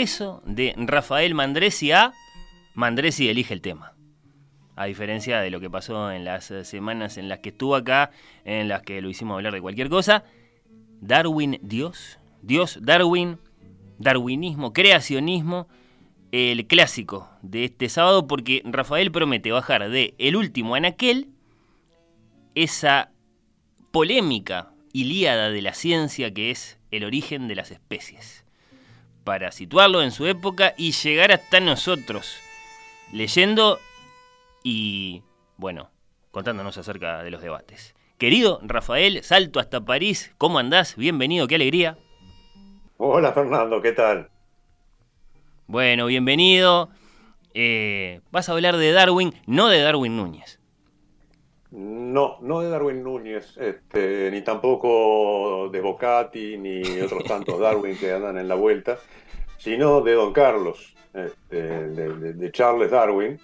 Regreso de Rafael Mandresi a Mandresi elige el tema. A diferencia de lo que pasó en las semanas en las que estuvo acá, en las que lo hicimos hablar de cualquier cosa, Darwin Dios, Dios Darwin, darwinismo, creacionismo, el clásico de este sábado, porque Rafael promete bajar de El último anaquel, esa polémica ilíada de la ciencia que es el origen de las especies para situarlo en su época y llegar hasta nosotros, leyendo y, bueno, contándonos acerca de los debates. Querido Rafael, salto hasta París, ¿cómo andás? Bienvenido, qué alegría. Hola Fernando, ¿qué tal? Bueno, bienvenido. Eh, vas a hablar de Darwin, no de Darwin Núñez. No, no de Darwin Núñez, este, ni tampoco de Bocati, ni otros tantos Darwin que andan en la vuelta, sino de Don Carlos, este, de, Charles Darwin,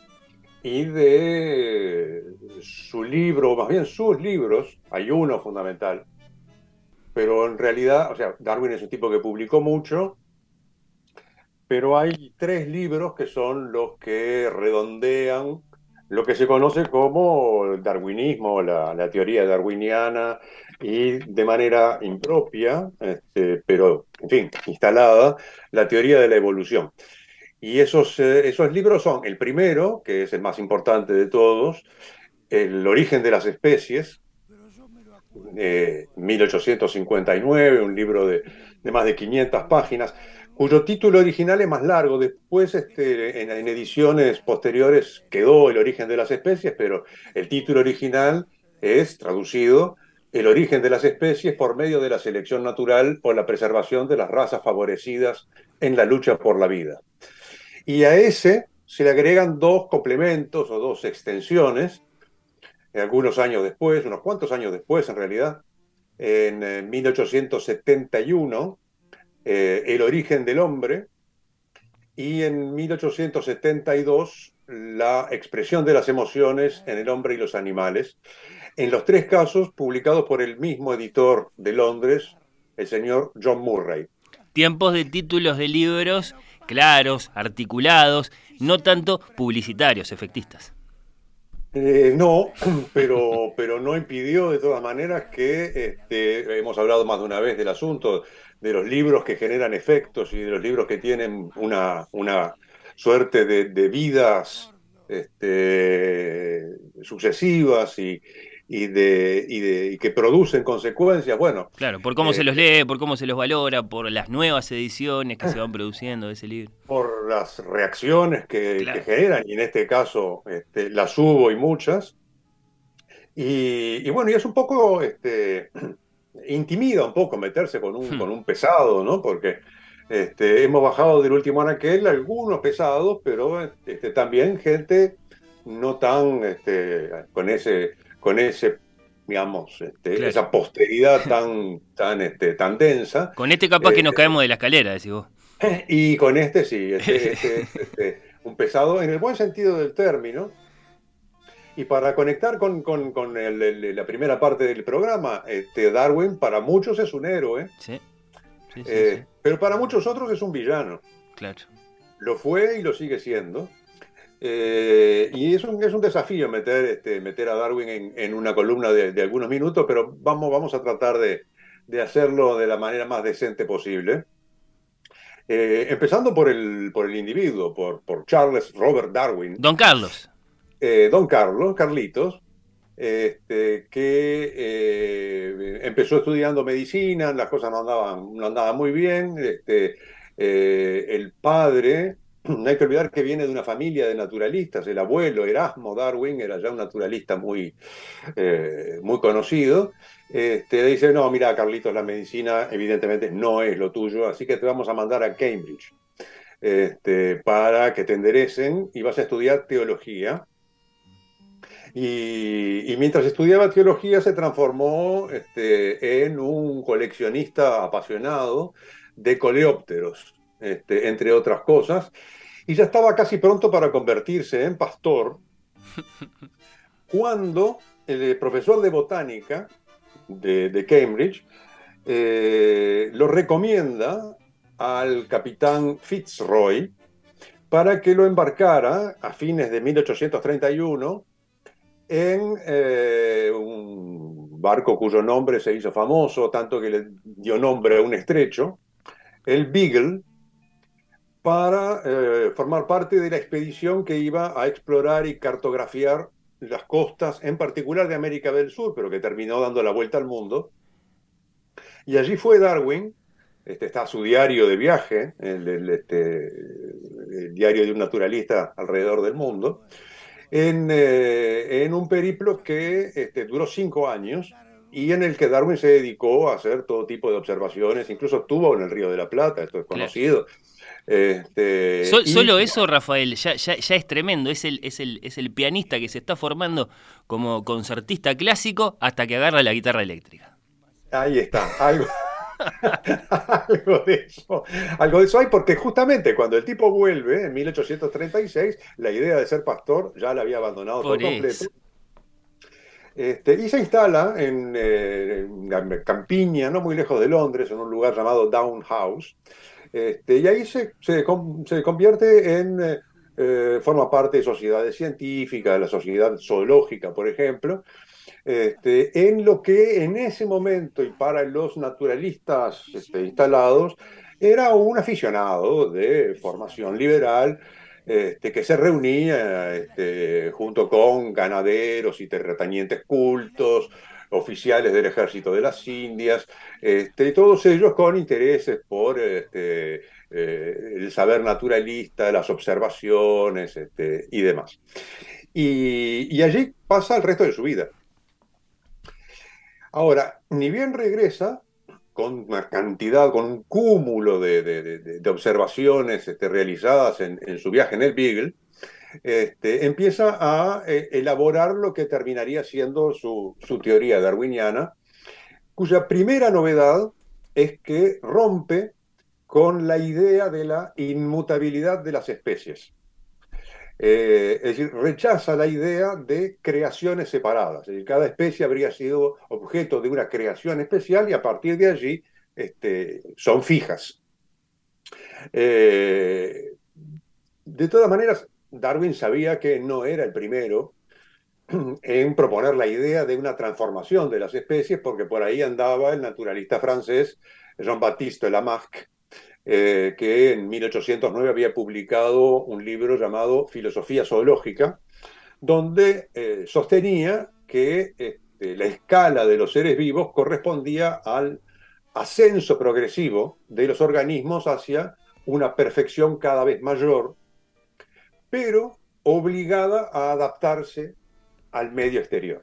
y de su libro, más bien sus libros, hay uno fundamental, pero en realidad, o sea, Darwin es un tipo que publicó mucho, pero hay tres libros que son los que redondean lo que se conoce como el darwinismo, la, teoría darwiniana, y de manera impropia, este, pero en fin, instalada, la teoría de la evolución. Y esos, eh, esos libros son el primero, que es el más importante de todos, El origen de las especies, 1859, un libro de, de más de 500 páginas, cuyo título original es más largo. Después, este, en, ediciones posteriores, quedó El origen de las especies, pero el título original es traducido El origen de las especies por medio de la selección natural o la preservación de las razas favorecidas en la lucha por la vida. Y a ese se le agregan dos complementos o dos extensiones, algunos años después, unos cuantos años después en realidad, en 1871 eh, el origen del hombre y en 1872 la expresión de las emociones en el hombre y los animales. En los tres casos publicados por el mismo editor de Londres, el señor John Murray. Tiempos de títulos de libros claros, articulados, no tanto publicitarios, efectistas. Eh, no, pero, pero no impidió de todas maneras que este, hemos hablado más de una vez del asunto, de los libros que generan efectos y de los libros que tienen una, una suerte de, vidas este, sucesivas y, y, de, y, de, que producen consecuencias, bueno. Claro, por cómo se los eh, lee, por cómo se los valora, por las nuevas ediciones que se van produciendo de ese libro. Por las reacciones que, generan, y en este caso este, las hubo y muchas. Y, bueno, y es un poco este, intimida un poco meterse con un, hmm. con un pesado, ¿no? Porque este, hemos bajado del último anaquel algunos pesados, pero este, también gente no tan este, con ese, con ese digamos, este, esa posteridad tan, tan, este, tan densa. Con este capaz que nos eh, caemos de la escalera, decís vos. Y con este sí, este, este, este, un pesado en el buen sentido del término, y para conectar con, la primera parte del programa, este, Darwin para muchos es un héroe. Sí. Eh, pero para muchos otros es un villano. Claro. Lo fue y lo sigue siendo. Eh, y es un, es un desafío meter, este, meter a Darwin en, una columna de, algunos minutos, pero vamos, vamos a tratar de, hacerlo de la manera más decente posible. Eh, empezando por el, por el individuo, por, por Charles Robert Darwin. Don Carlos. Eh, don Carlos, Carlitos, este, que eh, empezó estudiando medicina, las cosas no andaban, no andaban muy bien. Este, el padre, no hay que olvidar que viene de una familia de naturalistas, el abuelo Erasmo Darwin era ya un naturalista muy, muy conocido. Este, dice, no, mira, Carlitos, la medicina evidentemente no es lo tuyo, así que te vamos a mandar a Cambridge este, para que te enderecen y vas a estudiar teología. Y, mientras estudiaba teología se transformó este, en un coleccionista apasionado de coleópteros, este, entre otras cosas, y ya estaba casi pronto para convertirse en pastor, cuando el profesor de botánica de, Cambridge, eh, lo recomienda al capitán Fitzroy para que lo embarcara a fines de 1831 en eh, un barco cuyo nombre se hizo famoso, tanto que le dio nombre a un estrecho, el Beagle, para eh, formar parte de la expedición que iba a explorar y cartografiar las costas, en particular de América del Sur, pero que terminó dando la vuelta al mundo. Y allí fue Darwin, este, está su diario de viaje, el, este, diario de un naturalista alrededor del mundo, en, eh, en un periplo que este, duró cinco años y en el que Darwin se dedicó a hacer todo tipo de observaciones, incluso estuvo en el Río de la Plata, esto es conocido. Este, solo eso, Rafael, ya, ya, es tremendo. Es el, es, el, es el pianista que se está formando como concertista clásico hasta que agarra la guitarra eléctrica. Ahí está, algo, algo de eso. Algo de eso hay porque justamente cuando el tipo vuelve en 1836, la idea de ser pastor ya la había abandonado por, completo. Este, y se instala en, eh, en, Campiña, no muy lejos de Londres, en un lugar llamado Down House, este, y ahí se, se, convierte en, eh, eh, forma parte de sociedades científicas, la sociedad zoológica, por ejemplo, este, en lo que en ese momento y para los naturalistas este, instalados era un aficionado de formación liberal que se reunía junto con ganaderos y terratenientes cultos, oficiales del ejército de las Indias, este, todos ellos con intereses por este, eh, el saber naturalista, las observaciones este, y demás. Y, allí pasa el resto de su vida. Ahora, ni bien regresa con una cantidad, con un cúmulo de, observaciones este, realizadas en, en, su viaje en el Beagle, este, empieza a eh, elaborar lo que terminaría siendo su, teoría darwiniana, cuya primera novedad es que rompe con la idea de la inmutabilidad de las especies. Eh, es decir, rechaza la idea de creaciones separadas. Es decir, cada especie habría sido objeto de una creación especial y a partir de allí este, son fijas. Eh, de todas maneras, Darwin sabía que no era el primero en proponer la idea de una transformación de las especies, porque por ahí andaba el naturalista francés Jean-Baptiste Lamarck, eh, que en 1809 había publicado un libro llamado Filosofía Zoológica, donde eh, sostenía que este, la escala de los seres vivos correspondía al ascenso progresivo de los organismos hacia una perfección cada vez mayor pero obligada a adaptarse al medio exterior.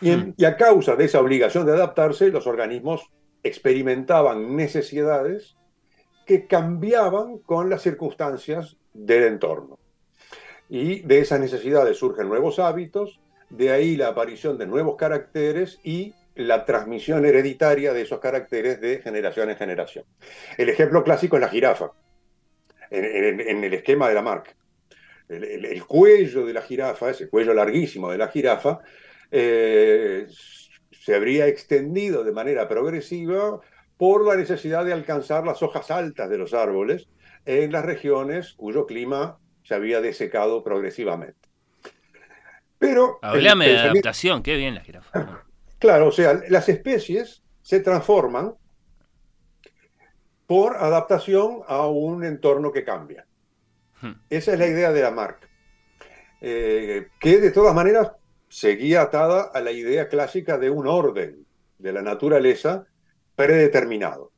Y, a causa de esa obligación de adaptarse, los organismos experimentaban necesidades que cambiaban con las circunstancias del entorno. Y de esas necesidades surgen nuevos hábitos, de ahí la aparición de nuevos caracteres y la transmisión hereditaria de esos caracteres de generación en generación. El ejemplo clásico es la jirafa en, el esquema de la marca. El, cuello de la jirafa, ese cuello larguísimo de la jirafa, eh, se habría extendido de manera progresiva por la necesidad de alcanzar las hojas altas de los árboles en las regiones cuyo clima se había desecado progresivamente. Pero. Hablame de adaptación, qué bien la jirafa. Claro, o sea, las especies se transforman por adaptación a un entorno que cambia. Hmm. Esa es la idea de Lamarck, eh, que de todas maneras seguía atada a la idea clásica de un orden de la naturaleza predeterminado.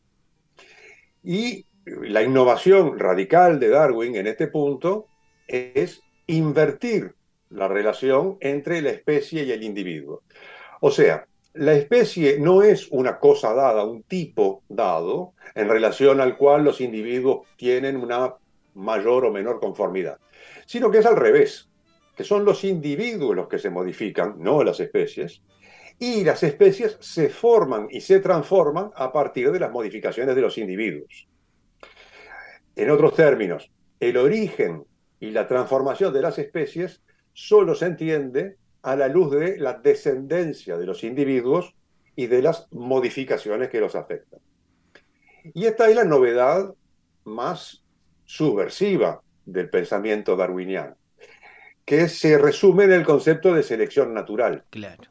Y la innovación radical de Darwin en este punto es invertir la relación entre la especie y el individuo. O sea, la especie no es una cosa dada, un tipo dado, en relación al cual los individuos tienen una mayor o menor conformidad, sino que es al revés, que son los individuos los que se modifican, no las especies, y las especies se forman y se transforman a partir de las modificaciones de los individuos. En otros términos, el origen y la transformación de las especies solo se entiende a la luz de la descendencia de los individuos y de las modificaciones que los afectan. Y esta es la novedad más subversiva del pensamiento darwiniano, que se resume en el concepto de selección natural. Claro.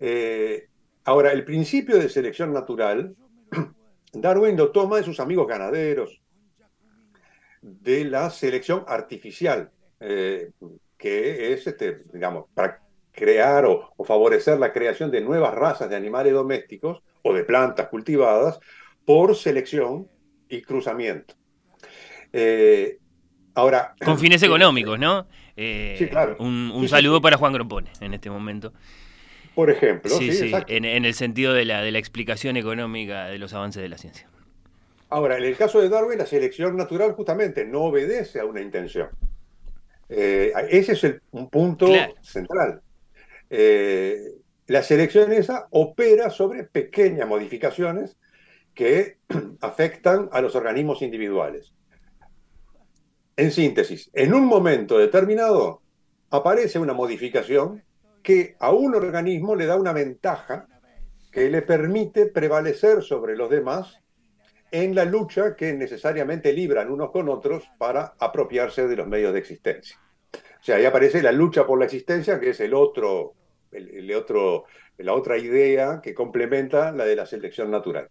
Eh, ahora, el principio de selección natural, Darwin lo toma de sus amigos ganaderos, de la selección artificial, eh, que es, este, digamos, para crear o, favorecer la creación de nuevas razas de animales domésticos o de plantas cultivadas por selección y cruzamiento. Eh, ahora. Con fines económicos, ¿no? Eh, sí, claro. Un, saludo para Juan Grompone en este momento. Por ejemplo, sí, sí, en, en, el sentido de la, de la explicación económica de los avances de la ciencia. Ahora, en el caso de Darwin, la selección natural justamente no obedece a una intención. Eh, ese es un punto central. Eh, la selección esa opera sobre pequeñas modificaciones que afectan a los organismos individuales. En síntesis, en un momento determinado aparece una modificación que a un organismo le da una ventaja que le permite prevalecer sobre los demás en la lucha que necesariamente libran unos con otros para apropiarse de los medios de existencia. O sea, ahí aparece la lucha por la existencia, que es el otro, el, otro, la otra idea que complementa la de la selección natural.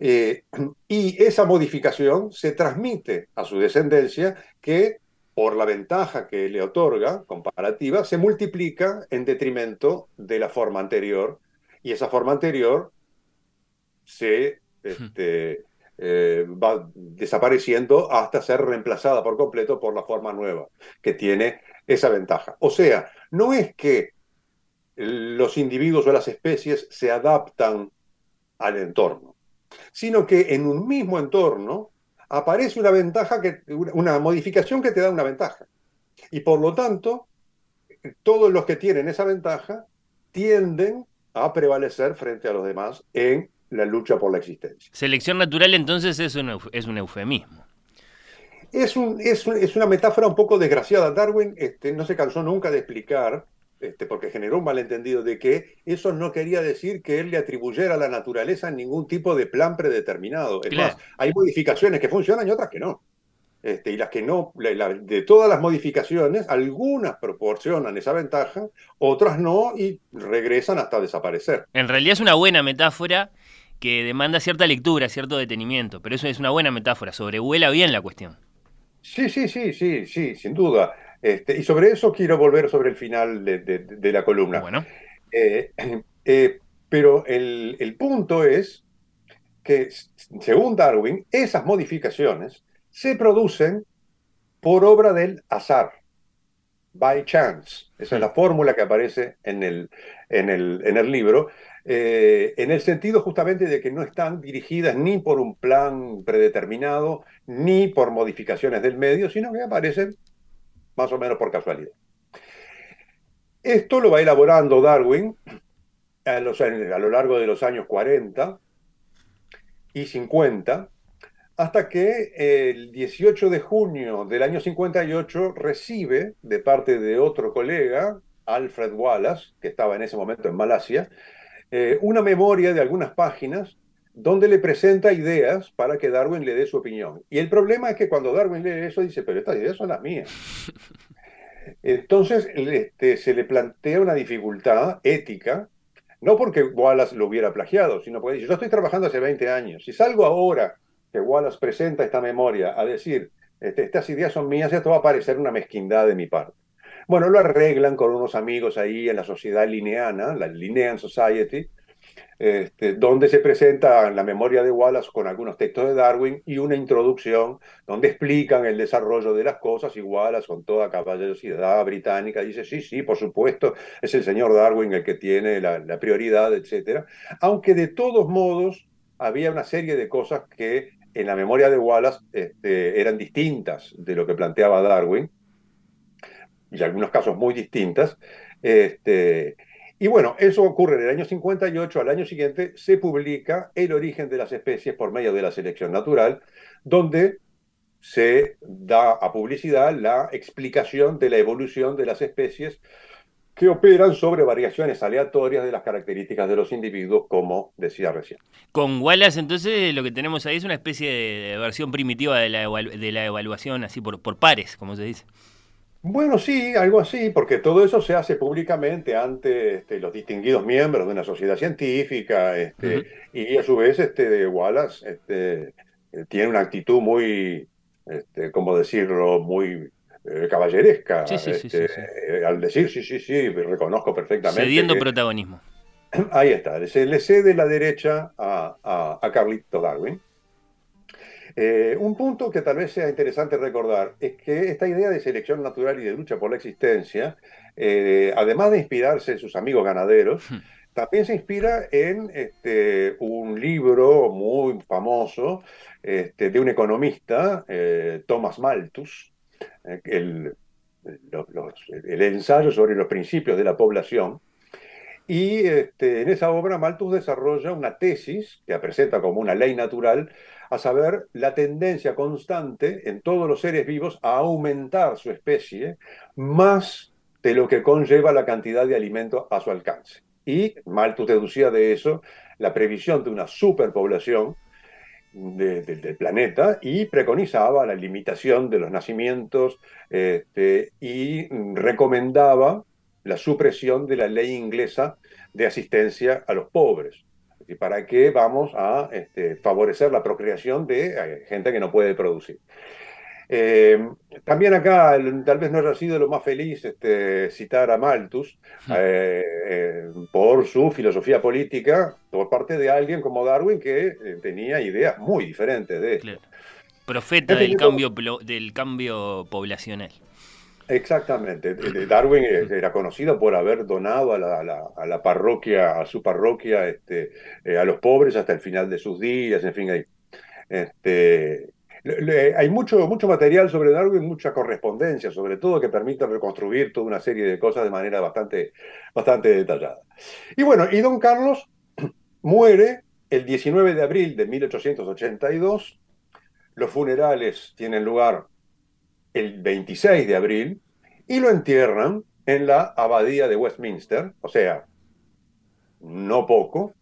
Eh, y esa modificación se transmite a su descendencia que, por la ventaja que le otorga comparativa, se multiplica en detrimento de la forma anterior, y esa forma anterior se este, eh, va desapareciendo hasta ser reemplazada por completo por la forma nueva, que tiene esa ventaja. O sea, no es que los individuos o las especies se adaptan al entorno, sino que en un mismo entorno aparece una ventaja, que, una modificación que te da una ventaja. Y por lo tanto, todos los que tienen esa ventaja tienden a prevalecer frente a los demás en la lucha por la existencia. Selección natural entonces es un, es un eufemismo. Es, un, es, una metáfora un poco desgraciada. Darwin este, no se cansó nunca de explicar, este, porque generó un malentendido, de que eso no quería decir que él le atribuyera a la naturaleza ningún tipo de plan predeterminado. Es más, hay modificaciones que funcionan y otras que no. Este, y las que no, de todas las modificaciones, algunas proporcionan esa ventaja, otras no, y regresan hasta desaparecer. En realidad es una buena metáfora que demanda cierta lectura, cierto detenimiento, pero eso es una buena metáfora, sobrevuela bien la cuestión. Sí, sí, sí, sí, sí, sin duda. Este, y sobre eso quiero volver sobre el final de, la columna. Bueno. Eh, eh, pero el, el punto es que, según Darwin, esas modificaciones se producen por obra del azar, by chance. Esa es la fórmula que aparece en el, en el, en el libro, eh, en el sentido justamente de que no están dirigidas ni por un plan predeterminado, ni por modificaciones del medio, sino que aparecen más o menos por casualidad. Esto lo va elaborando Darwin a, a lo largo de los años 40 y 50, hasta que el 18 de junio del año 58 recibe de parte de otro colega, Alfred Wallace, que estaba en ese momento en Malasia, eh, una memoria de algunas páginas donde le presenta ideas para que Darwin le dé su opinión. Y el problema es que cuando Darwin lee eso dice, pero estas ideas son las mías. Entonces este, se le plantea una dificultad ética, no porque Wallace lo hubiera plagiado, sino porque dice, yo estoy trabajando hace 20 años, si salgo ahora que Wallace presenta esta memoria a decir, este, estas ideas son mías, esto va a parecer una mezquindad de mi parte. Bueno, lo arreglan con unos amigos ahí en la sociedad lineana, la Linnean Society, este, donde se presenta la memoria de Wallace con algunos textos de Darwin y una introducción donde explican el desarrollo de las cosas y Wallace con toda caballerosidad británica dice, sí, sí, por supuesto, es el señor Darwin el que tiene la, prioridad, etc. Aunque de todos modos había una serie de cosas que en la memoria de Wallace este, eran distintas de lo que planteaba Darwin, y en algunos casos muy distintas. Este, y bueno, eso ocurre en el año 58, al año siguiente se publica El origen de las especies por medio de la selección natural, donde se da a publicidad la explicación de la evolución de las especies que operan sobre variaciones aleatorias de las características de los individuos, como decía recién. Con Wallace, entonces, lo que tenemos ahí es una especie de versión primitiva de la, de la evaluación, así por, por pares, como se dice. Bueno, sí, algo así, porque todo eso se hace públicamente ante este, los distinguidos miembros de una sociedad científica, este, y a su vez este, Wallace este, eh, tiene una actitud muy, este, ¿cómo decirlo?, muy eh, caballeresca. Sí, sí, sí, eh, al decir, sí, sí, sí, reconozco perfectamente. Cediendo protagonismo. Ahí está, se le cede la derecha a, a, a Carlito Darwin. Eh, un punto que tal vez sea interesante recordar es que esta idea de selección natural y de lucha por la existencia, eh, además de inspirarse en sus amigos ganaderos, hmm. también se inspira en este, un libro muy famoso este, de un economista, eh, Thomas Malthus, el, el, ensayo sobre los principios de la población. Y este, en esa obra Malthus desarrolla una tesis que presenta como una ley natural a saber, la tendencia constante en todos los seres vivos a aumentar su especie más de lo que conlleva la cantidad de alimento a su alcance. Y Malthus deducía de eso la previsión de una superpoblación del planeta y preconizaba la limitación de los nacimientos este, y recomendaba la supresión de la ley inglesa de asistencia a los pobres. ¿Y para qué vamos a este, favorecer la procreación de eh, gente que no puede producir? Eh, también acá, tal vez no haya sido lo más feliz este, citar a Malthus eh, por su filosofía política por parte de alguien como Darwin que tenía ideas muy diferentes de esto. Profeta del cambio, del cambio poblacional. Exactamente. Darwin era conocido por haber donado a la, parroquia, a su parroquia, este, eh, a los pobres hasta el final de sus días, en fin, hay, este, hay mucho, mucho material sobre Darwin, mucha correspondencia, sobre todo, que permite reconstruir toda una serie de cosas de manera bastante, bastante detallada. Y bueno, y don Carlos muere el 19 de abril de 1882. Los funerales tienen lugar el 26 de abril y lo entierran en la abadía de Westminster, o sea, no poco,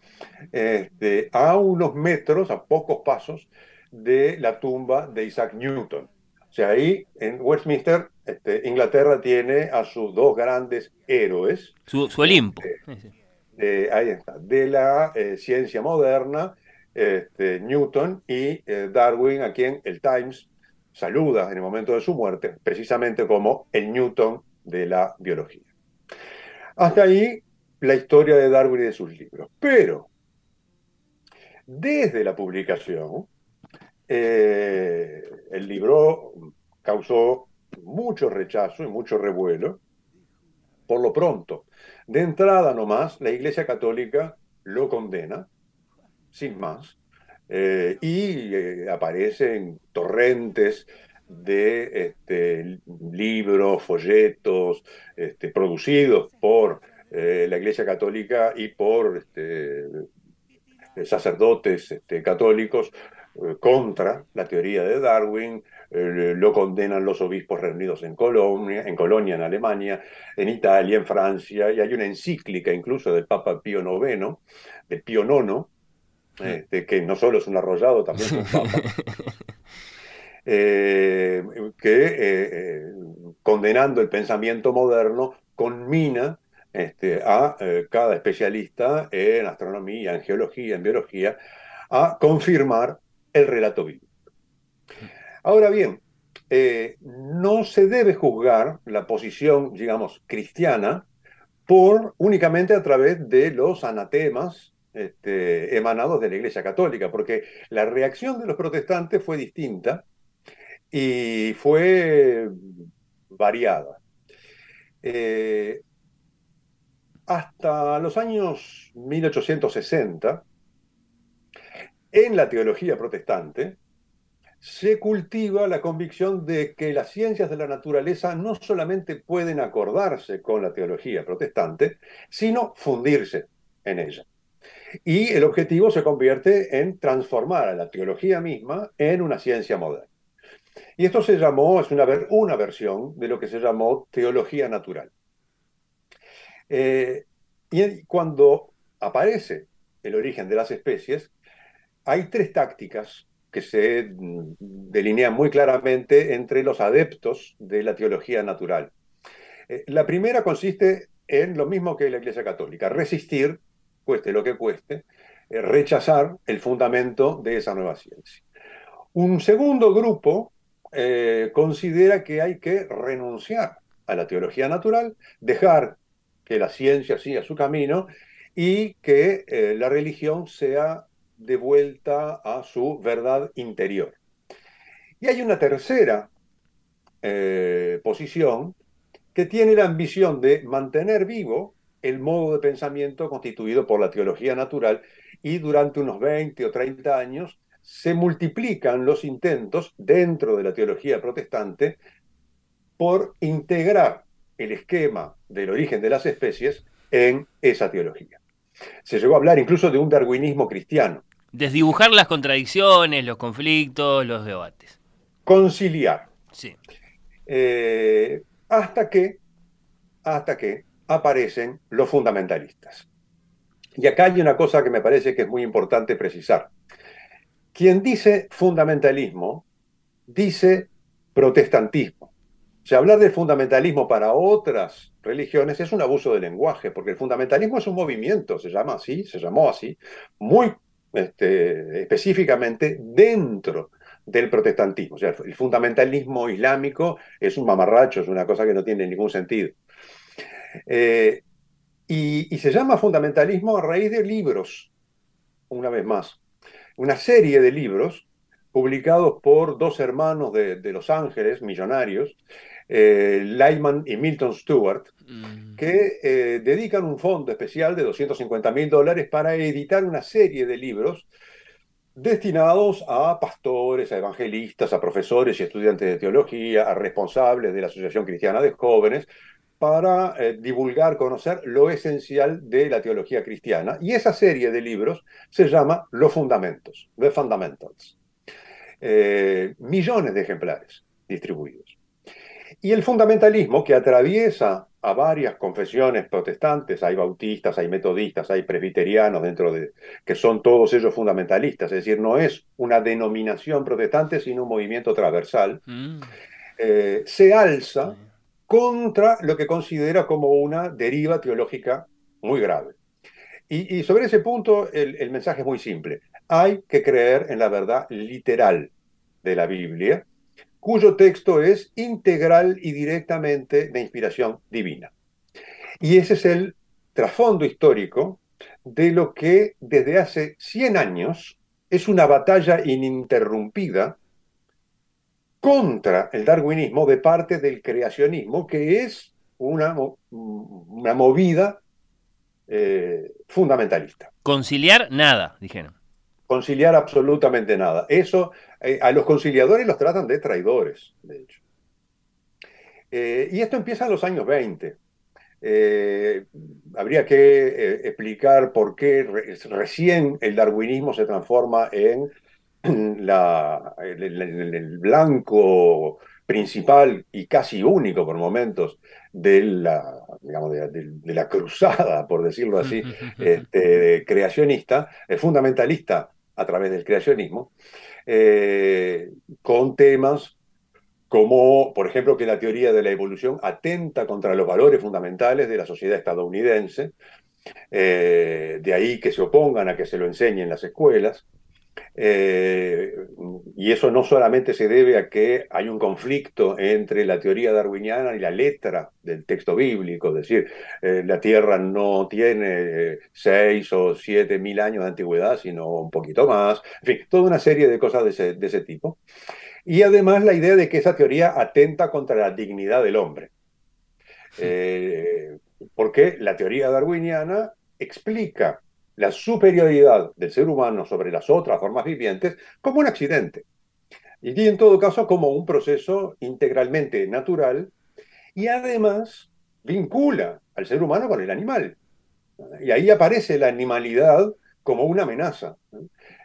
este, a unos metros, a pocos pasos de la tumba de Isaac Newton. O sea, ahí en Westminster, este, Inglaterra tiene a sus dos grandes héroes. Su, Olimpo. ahí está, de la eh, ciencia moderna, este, Newton y eh, Darwin, a quien el Times saluda en el momento de su muerte, precisamente como el Newton de la biología. Hasta ahí la historia de Darwin y de sus libros. Pero, desde la publicación, eh, el libro causó mucho rechazo y mucho revuelo. Por lo pronto, de entrada nomás, la Iglesia Católica lo condena, sin más, eh, y eh, aparecen torrentes de este, libros, folletos este, producidos por eh, la Iglesia Católica y por este, sacerdotes este, católicos contra la teoría de Darwin, lo condenan los obispos reunidos en Colonia, en Colonia, en Alemania, en Italia, en Francia, y hay una encíclica incluso del Papa Pío IX, de Pío IX, este, que no solo es un arrollado, también es un papa, eh, que eh, eh, condenando el pensamiento moderno conmina este, a cada especialista en astronomía, en geología, en biología, a confirmar el relato bíblico. Ahora bien, eh, no se debe juzgar la posición, digamos, cristiana por únicamente a través de los anatemas este, emanados de la Iglesia Católica, porque la reacción de los protestantes fue distinta y fue variada. Eh, hasta los años 1860, en la teología protestante, se cultiva la convicción de que las ciencias de la naturaleza no solamente pueden acordarse con la teología protestante, sino fundirse en ella. Y el objetivo se convierte en transformar a la teología misma en una ciencia moderna. Y esto se llamó, es una, una versión de lo que se llamó teología natural. Eh, y cuando aparece el origen de las especies, hay tres tácticas que se mm, delinean muy claramente entre los adeptos de la teología natural. Eh, la primera consiste en lo mismo que la Iglesia Católica, resistir, cueste lo que cueste, eh, rechazar el fundamento de esa nueva ciencia. Un segundo grupo eh, considera que hay que renunciar a la teología natural, dejar que la ciencia siga su camino y que la religión sea de vuelta a su verdad interior. Y hay una tercera eh, posición que tiene la ambición de mantener vivo el modo de pensamiento constituido por la teología natural y durante unos 20 o 30 años se multiplican los intentos dentro de la teología protestante por integrar el esquema del origen de las especies en esa teología. Se llegó a hablar incluso de un darwinismo cristiano, Desdibujar las contradicciones, los conflictos, los debates. Conciliar. Sí. Eh, hasta que, hasta que aparecen los fundamentalistas. Y acá hay una cosa que me parece que es muy importante precisar. Quien dice fundamentalismo, dice protestantismo. O sea, hablar del fundamentalismo para otras religiones es un abuso de lenguaje, porque el fundamentalismo es un movimiento, se llama así, se llamó así, muy este, específicamente dentro del protestantismo. O sea, el fundamentalismo islámico es un mamarracho, es una cosa que no tiene ningún sentido. Eh, y, se llama fundamentalismo a raíz de libros, una vez más. Una serie de libros publicados por dos hermanos de, de Los Ángeles, millonarios, eh, Lyman y Milton Stewart, mm. que eh, dedican un fondo especial de 250 mil dólares para editar una serie de libros destinados a pastores, a evangelistas, a profesores y estudiantes de teología, a responsables de la Asociación Cristiana de Jóvenes, para eh, divulgar, conocer lo esencial de la teología cristiana. Y esa serie de libros se llama Los Fundamentos, The Fundamentals. millones de ejemplares distribuidos. Y el fundamentalismo que atraviesa a varias confesiones protestantes, hay bautistas, hay metodistas, hay presbiterianos dentro de, que son todos ellos fundamentalistas, es decir, no es una denominación protestante, sino un movimiento transversal, mm. eh, se alza contra lo que considera como una deriva teológica muy grave. Y, sobre ese punto el, el mensaje es muy simple. Hay que creer en la verdad literal de la Biblia, cuyo texto es integral y directamente de inspiración divina. Y ese es el trasfondo histórico de lo que desde hace 100 años es una batalla ininterrumpida contra el darwinismo de parte del creacionismo, que es una, una movida eh, fundamentalista. Conciliar nada, dijeron conciliar absolutamente nada. Eso, eh, a los conciliadores los tratan de traidores, de hecho. Eh, y esto empieza en los años 20. Eh, habría que explicar por qué recién el darwinismo se transforma en la, el, blanco principal y casi único por momentos de la, digamos, de, la cruzada, por decirlo así, este, creacionista, fundamentalista a través del creacionismo, eh, con temas como, por ejemplo, que la teoría de la evolución atenta contra los valores fundamentales de la sociedad estadounidense, eh, de ahí que se opongan a que se lo enseñen en las escuelas. Eh, y eso no solamente se debe a que hay un conflicto entre la teoría darwiniana y la letra del texto bíblico, es decir, eh, la Tierra no tiene seis o siete mil años de antigüedad, sino un poquito más, en fin, toda una serie de cosas de ese, tipo. Y además la idea de que esa teoría atenta contra la dignidad del hombre. Eh, porque la teoría darwiniana explica la superioridad del ser humano sobre las otras formas vivientes como un accidente. Y en todo caso como un proceso integralmente natural y además vincula al ser humano con el animal. Y ahí aparece la animalidad como una amenaza,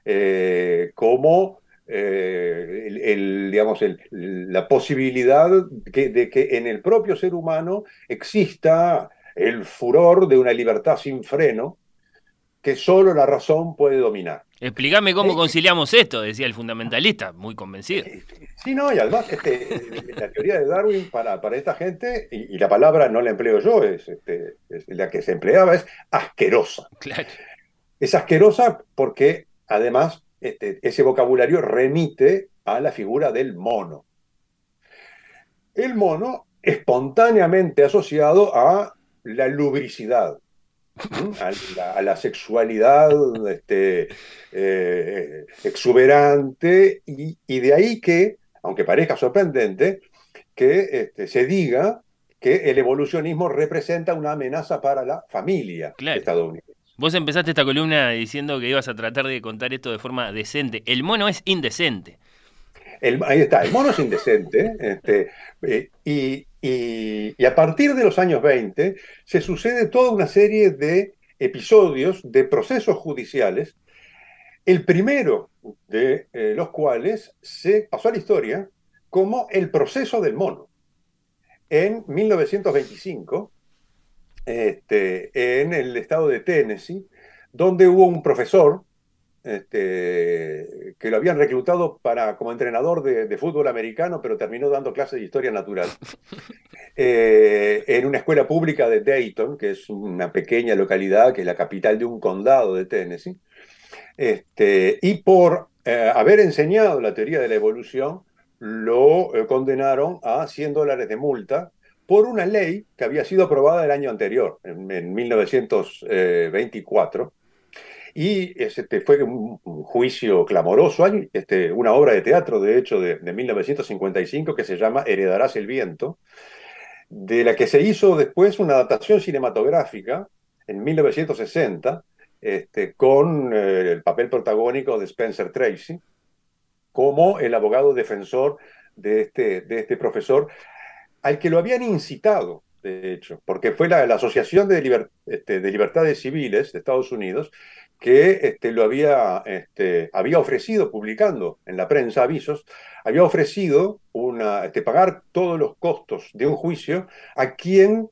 eh, como eh, digamos, la posibilidad de que en el propio ser humano exista el furor de una libertad sin freno que solo la razón puede dominar. Explícame cómo conciliamos esto, decía el fundamentalista, muy convencido. Sí, no, y además este, la teoría de Darwin para, para esta gente, y, la palabra no la empleo yo, es, este, la que se empleaba, es asquerosa. Claro. Es asquerosa porque además este, ese vocabulario remite a la figura del mono. El mono espontáneamente asociado a la lubricidad, a la, sexualidad este, eh, exuberante, y, de ahí que, aunque parezca sorprendente, que este, se diga que el evolucionismo representa una amenaza para la familia estadounidense. Vos empezaste esta columna diciendo que ibas a tratar de contar esto de forma decente. El mono es indecente. Ahí está, el mono es indecente. Este, eh, y, y, a partir de los años 20 se sucede toda una serie de episodios de procesos judiciales, el primero de eh, los cuales se pasó a la historia como el proceso del mono. En 1925, este, en el estado de Tennessee, donde hubo un profesor este, que lo habían reclutado para, como entrenador de, fútbol americano, pero terminó dando clases de historia natural. Eh, en una escuela pública de Dayton, que es una pequeña localidad, que es la capital de un condado de Tennessee. Este, y por eh, haber enseñado la teoría de la evolución, lo eh, condenaron a 100 dólares de multa por una ley que había sido aprobada el año anterior, en, en 1924 y este, fue un, juicio clamoroso. Hay este, una obra de teatro, de hecho, de, 1955 que se llama Heredarás el viento, de la que se hizo después una adaptación cinematográfica en 1960 este, con eh, el papel protagónico de Spencer Tracy como el abogado defensor de este, de este profesor al que lo habían incitado de hecho, porque fue la, Asociación de, este, de, Libertades Civiles de Estados Unidos que este, lo había, este, había ofrecido, publicando en la prensa avisos, había ofrecido una, este, pagar todos los costos de un juicio a quien,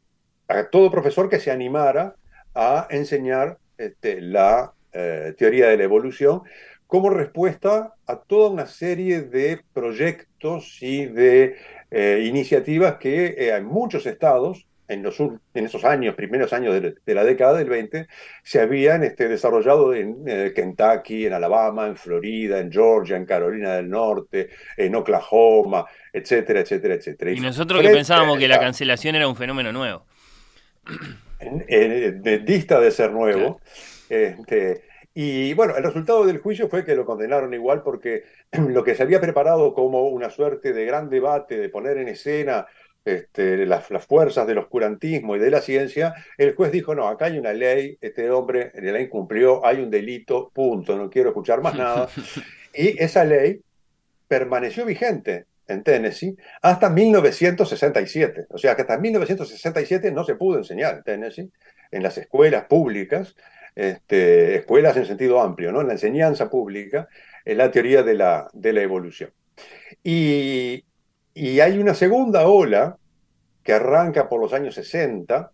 a todo profesor que se animara a enseñar la eh, teoría de la evolución como respuesta a toda una serie de proyectos y de eh, iniciativas que eh, en muchos estados en, los, en esos años, primeros años de, la década del 20, se habían este, desarrollado en eh, Kentucky, en Alabama, en Florida, en Georgia, en Carolina del Norte, en Oklahoma, etcétera, etcétera, etcétera. Y, nosotros que pensábamos que la cancelación era un fenómeno nuevo. En, dista de ser nuevo. Este, y bueno, el resultado del juicio fue que lo condenaron igual porque lo que se había preparado como una suerte de gran debate, de poner en escena este, las, fuerzas del oscurantismo y de la ciencia, el juez dijo, no, acá hay una ley, este hombre la incumplió, hay un delito, punto, no quiero escuchar más nada. y esa ley permaneció vigente en Tennessee hasta 1967. O sea que hasta 1967 no se pudo enseñar en Tennessee, en las escuelas públicas, este, escuelas en sentido amplio, ¿no? en la enseñanza pública, en la teoría de la, de la evolución. Y, y hay una segunda ola que arranca por los años 60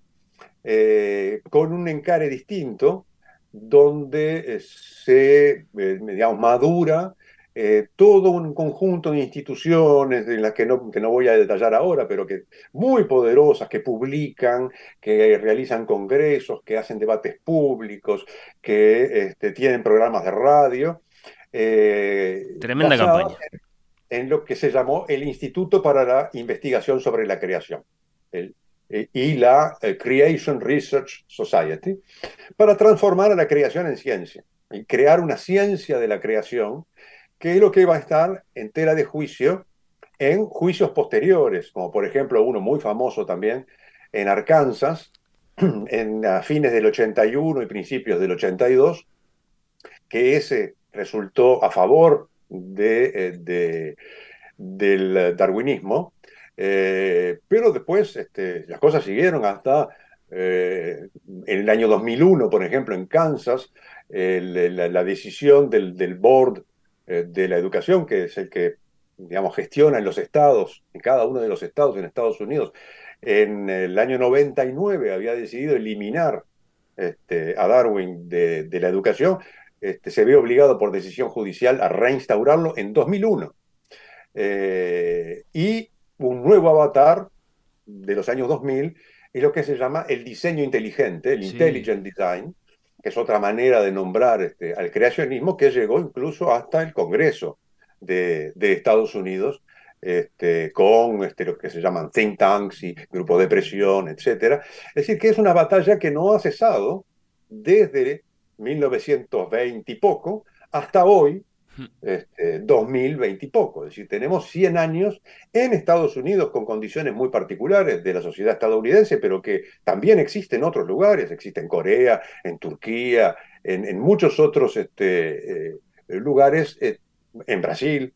eh, con un encare distinto donde eh, se, eh, digamos, madura todo un conjunto de instituciones en las que no, que no voy a detallar ahora, pero que muy poderosas, que publican, que realizan congresos, que hacen debates públicos, que este, tienen programas de radio, Eh, Tremenda campaña. En, lo que se llamó el Instituto para la Investigación sobre la Creación el, eh, y la eh, Creation Research Society, para transformar a la creación en ciencia y crear una ciencia de la creación que es lo que va a estar en tela de juicio en juicios posteriores, como por ejemplo uno muy famoso también en Arkansas, en a fines del 81 y principios del 82, que ese resultó a favor eh, del darwinismo, eh, pero después este, las cosas siguieron hasta eh, en el año 2001, por ejemplo, en Kansas, la, decisión del, board de la educación, que es el que digamos, gestiona en los estados, en cada uno de los estados en Estados Unidos, en el año 99 había decidido eliminar este, a Darwin de, la educación, este, se ve obligado por decisión judicial a reinstaurarlo en 2001. Eh, y un nuevo avatar de los años 2000 es lo que se llama el diseño inteligente, el intelligent design, que es otra manera de nombrar este, al creacionismo que llegó incluso hasta el Congreso de, Estados Unidos, este, con este, lo que se llaman think tanks y grupos de presión, etc. Es decir, que es una batalla que no ha cesado desde 1920 y poco hasta hoy, este, 2020 y poco. Es decir, tenemos 100 años en Estados Unidos con condiciones muy particulares de la sociedad estadounidense, pero que también existe en otros lugares, existe en Corea, en Turquía, en, muchos otros este, eh, lugares eh, en Brasil,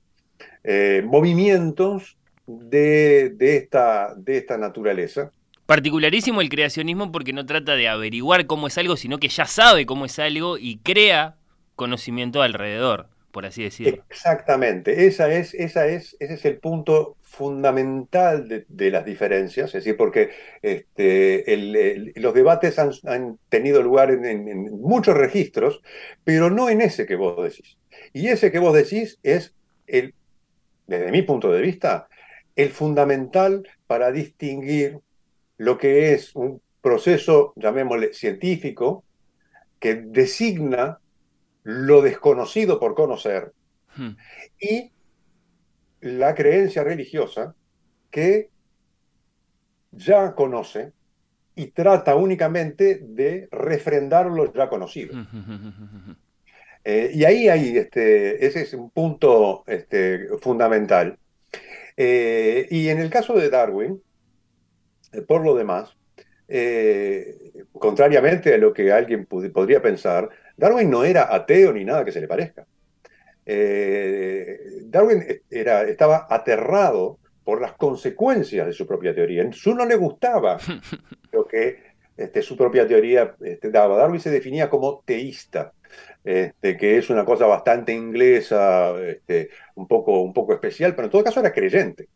eh, movimientos de, esta, de esta naturaleza. Particularísimo el creacionismo porque no trata de averiguar cómo es algo, sino que ya sabe cómo es algo y crea conocimiento alrededor, por así decirlo. Exactamente, esa es, esa es, ese es el punto fundamental de, las diferencias, es decir, porque este, los debates han, tenido lugar en, muchos registros, pero no en ese que vos decís. Y ese que vos decís es, el, desde mi punto de vista, el fundamental para distinguir lo que es un proceso, llamémosle, científico, que designa lo desconocido por conocer, hmm. y la creencia religiosa que ya conoce y trata únicamente de refrendar lo ya conocido. Eh, y ahí hay, este, ese es un punto este, fundamental. Eh, y en el caso de Darwin, por lo demás, contrariamente a lo que alguien podría pensar, Darwin no era ateo ni nada que se le parezca. Darwin era, estaba aterrado por las consecuencias de su propia teoría. En su no le gustaba lo que este, su propia teoría este, daba. Darwin se definía como teísta este, que es una cosa bastante inglesa, un, poco, un poco especial, pero en todo caso era creyente.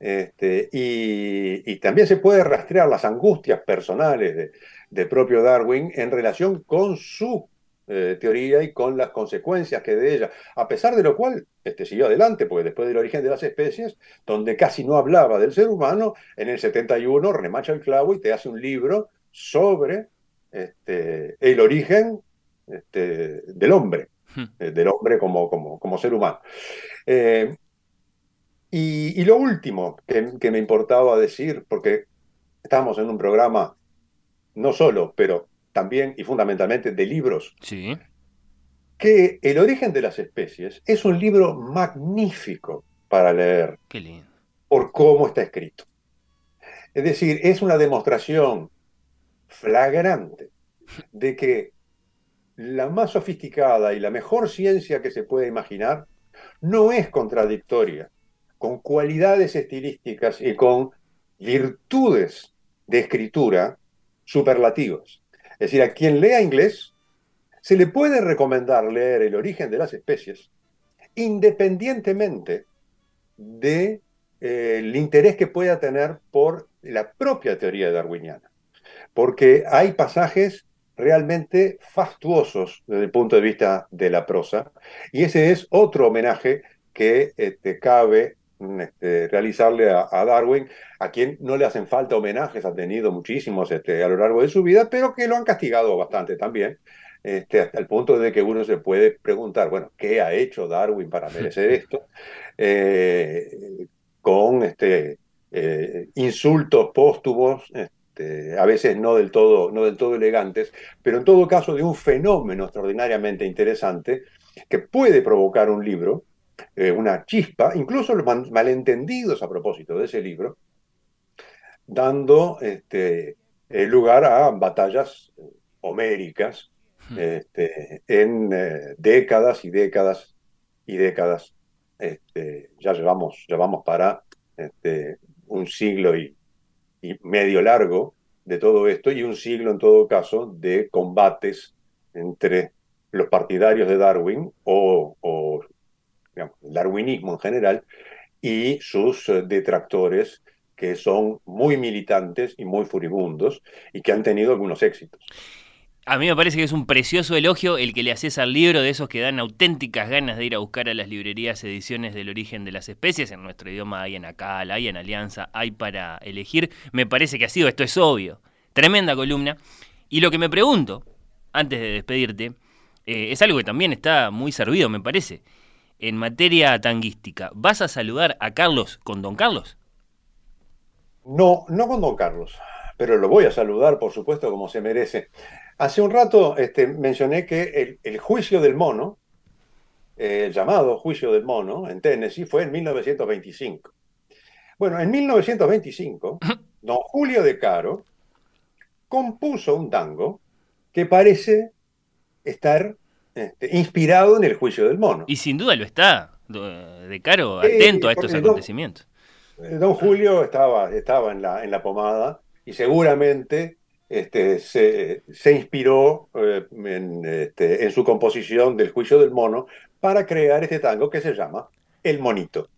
Este, y, también se puede rastrear las angustias personales de, propio Darwin en relación con su eh, teoría y con las consecuencias que de ella, a pesar de lo cual este, siguió adelante, porque después del origen de las especies, donde casi no hablaba del ser humano, en el 71 remacha el clavo y te hace un libro sobre este, el origen este, del hombre, hmm. eh, del hombre como, como, como ser humano. Eh, y, lo último que, me importaba decir, porque estamos en un programa no solo, pero también y fundamentalmente de libros, sí. que El origen de las especies es un libro magnífico para leer por cómo está escrito. Es decir, es una demostración flagrante de que la más sofisticada y la mejor ciencia que se puede imaginar no es contradictoria con cualidades estilísticas y con virtudes de escritura superlativas. Es decir, a quien lea inglés se le puede recomendar leer El origen de las especies independientemente del de, eh, interés que pueda tener por la propia teoría darwiniana. Porque hay pasajes realmente fastuosos desde el punto de vista de la prosa. Y ese es otro homenaje que este, cabe este, realizarle a, Darwin, a quien no le hacen falta homenajes, ha tenido muchísimos este, a lo largo de su vida, pero que lo han castigado bastante también. este, hasta el punto de que uno se puede preguntar, bueno, ¿qué ha hecho Darwin para merecer esto? Eh, con este, eh, insultos póstumos, este, a veces no del, todo, no del todo elegantes, pero en todo caso de un fenómeno extraordinariamente interesante que puede provocar un libro, eh, una chispa, incluso los malentendidos a propósito de ese libro, dando este, lugar a batallas homéricas este, en eh, décadas y décadas y décadas. Este, ya llevamos, llevamos para este, un siglo y, medio largo de todo esto y un siglo en todo caso de combates entre los partidarios de Darwin o, o el darwinismo en general y sus eh, detractores que son muy militantes y muy furibundos y que han tenido algunos éxitos. A mí me parece que es un precioso elogio el que le haces al libro de esos que dan auténticas ganas de ir a buscar a las librerías ediciones del origen de las especies. En nuestro idioma hay en Acal, hay en Alianza, hay para elegir. Me parece que ha sido, esto es obvio. Tremenda columna. Y lo que me pregunto, antes de despedirte, eh, es algo que también está muy servido, me parece. En materia tanguística, ¿vas a saludar a Carlos con Don Carlos? No, no con Don Carlos, pero lo voy a saludar, por supuesto, como se merece. Hace un rato este, mencioné que el, juicio del mono, eh, el llamado juicio del mono en Tennessee, fue en 1925. Bueno, en 1925, don Julio de Caro compuso un tango que parece estar inspirado en el juicio del mono. Y sin duda lo está, de Caro, atento a estos acontecimientos. Don, Julio estaba, estaba en, la, en la pomada y seguramente este, se, se, inspiró eh, en, este, en su composición del juicio del mono para crear este tango que se llama El Monito.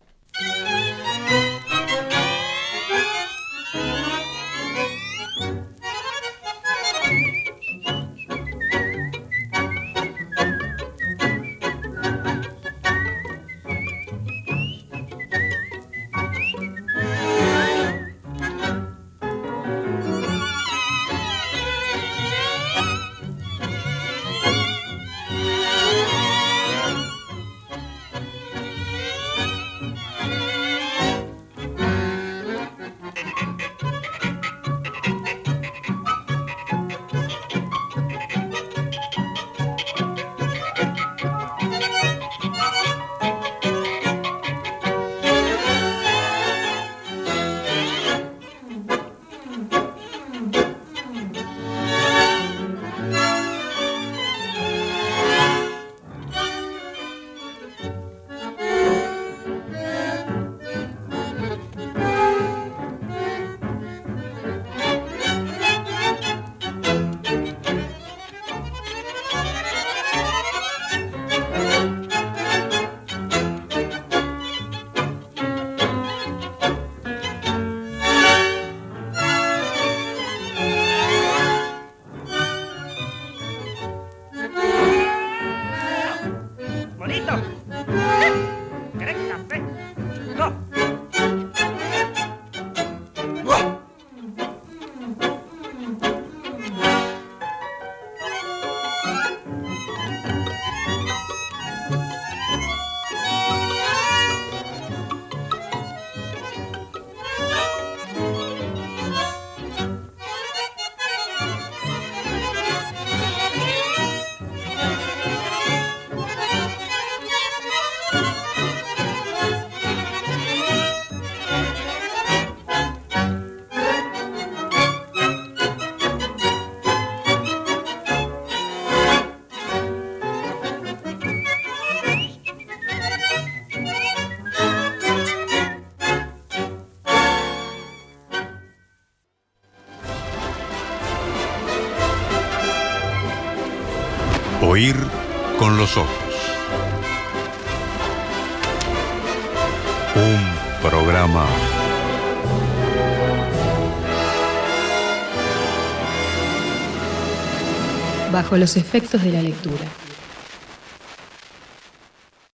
Bajo los efectos de la lectura.